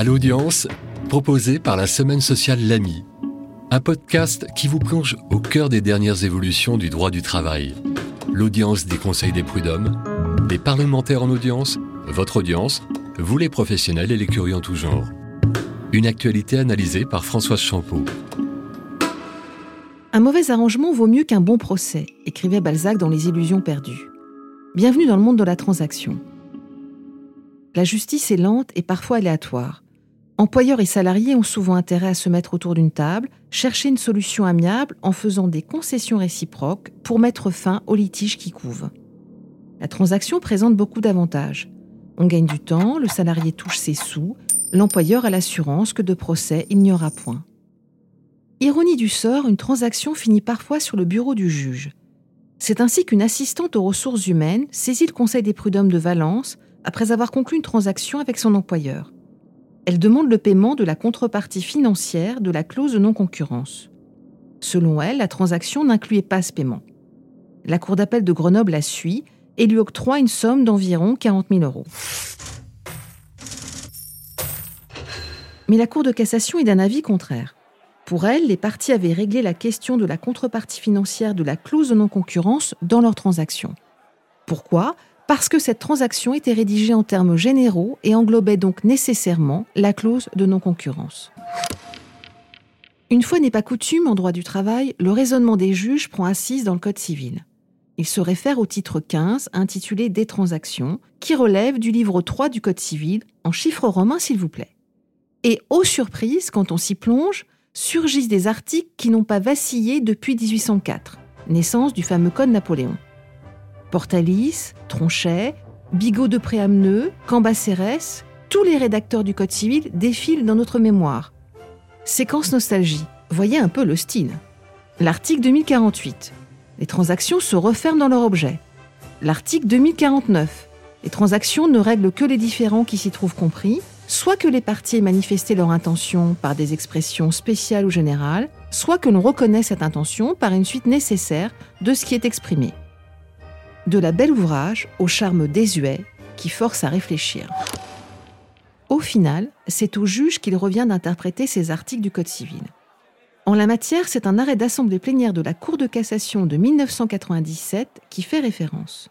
À l'audience, proposé par la Semaine sociale L'AMI, un podcast qui vous plonge au cœur des dernières évolutions du droit du travail. L'audience des conseils des prud'hommes, des parlementaires en audience, votre audience, vous les professionnels et les curieux en tout genre. Une actualité analysée par Françoise Champeau. Un mauvais arrangement vaut mieux qu'un bon procès, écrivait Balzac dans Les Illusions perdues. Bienvenue dans le monde de la transaction. La justice est lente et parfois aléatoire. Employeurs et salariés ont souvent intérêt à se mettre autour d'une table, chercher une solution amiable en faisant des concessions réciproques pour mettre fin aux litiges qui couvent. La transaction présente beaucoup d'avantages. On gagne du temps, le salarié touche ses sous, l'employeur a l'assurance que de procès il n'y aura point. Ironie du sort, une transaction finit parfois sur le bureau du juge. C'est ainsi qu'une assistante aux ressources humaines saisit le Conseil des prud'hommes de Valence après avoir conclu une transaction avec son employeur. Elle demande le paiement de la contrepartie financière de la clause de non-concurrence. Selon elle, la transaction n'incluait pas ce paiement. La Cour d'appel de Grenoble la suit et lui octroie une somme d'environ 40 000 euros. Mais la Cour de cassation est d'un avis contraire. Pour elle, les parties avaient réglé la question de la contrepartie financière de la clause de non-concurrence dans leur transaction. Pourquoi? Parce que cette transaction était rédigée en termes généraux et englobait donc nécessairement la clause de non-concurrence. Une fois n'est pas coutume en droit du travail, le raisonnement des juges prend assise dans le Code civil. Il se réfère au titre 15 intitulé Des transactions, qui relève du livre 3 du Code civil, en chiffres romains s'il vous plaît. Et aux surprises, quand on s'y plonge, surgissent des articles qui n'ont pas vacillé depuis 1804, naissance du fameux Code Napoléon. Portalis, Tronchet, Bigot de Préameneux, Cambacérès, tous les rédacteurs du Code civil défilent dans notre mémoire. Séquence nostalgie. Voyez un peu le style. L'article 2048. Les transactions se referment dans leur objet. L'article 2049. Les transactions ne règlent que les différends qui s'y trouvent compris, soit que les parties aient manifesté leur intention par des expressions spéciales ou générales, soit que l'on reconnaisse cette intention par une suite nécessaire de ce qui est exprimé de la belle ouvrage au charme désuet qui force à réfléchir. Au final, c'est au juge qu'il revient d'interpréter ces articles du Code civil. En la matière, c'est un arrêt d'assemblée plénière de la Cour de cassation de 1997 qui fait référence.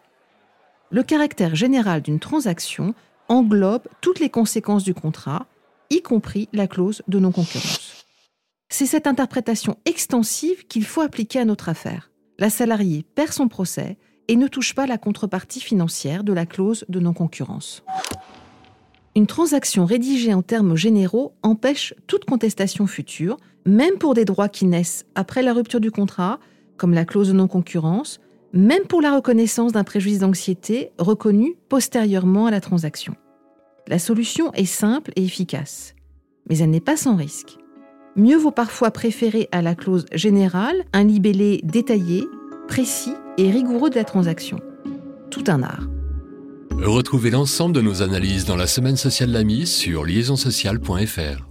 Le caractère général d'une transaction englobe toutes les conséquences du contrat, y compris la clause de non-concurrence. C'est cette interprétation extensive qu'il faut appliquer à notre affaire. La salariée perd son procès, et ne touche pas la contrepartie financière de la clause de non-concurrence. Une transaction rédigée en termes généraux empêche toute contestation future, même pour des droits qui naissent après la rupture du contrat, comme la clause de non-concurrence, même pour la reconnaissance d'un préjudice d'anxiété reconnu postérieurement à la transaction. La solution est simple et efficace, mais elle n'est pas sans risque. Mieux vaut parfois préférer à la clause générale un libellé détaillé, précis et rigoureux de la transaction. Tout un art. Retrouvez l'ensemble de nos analyses dans la semaine sociale l'AMI sur liaisonsociale.fr.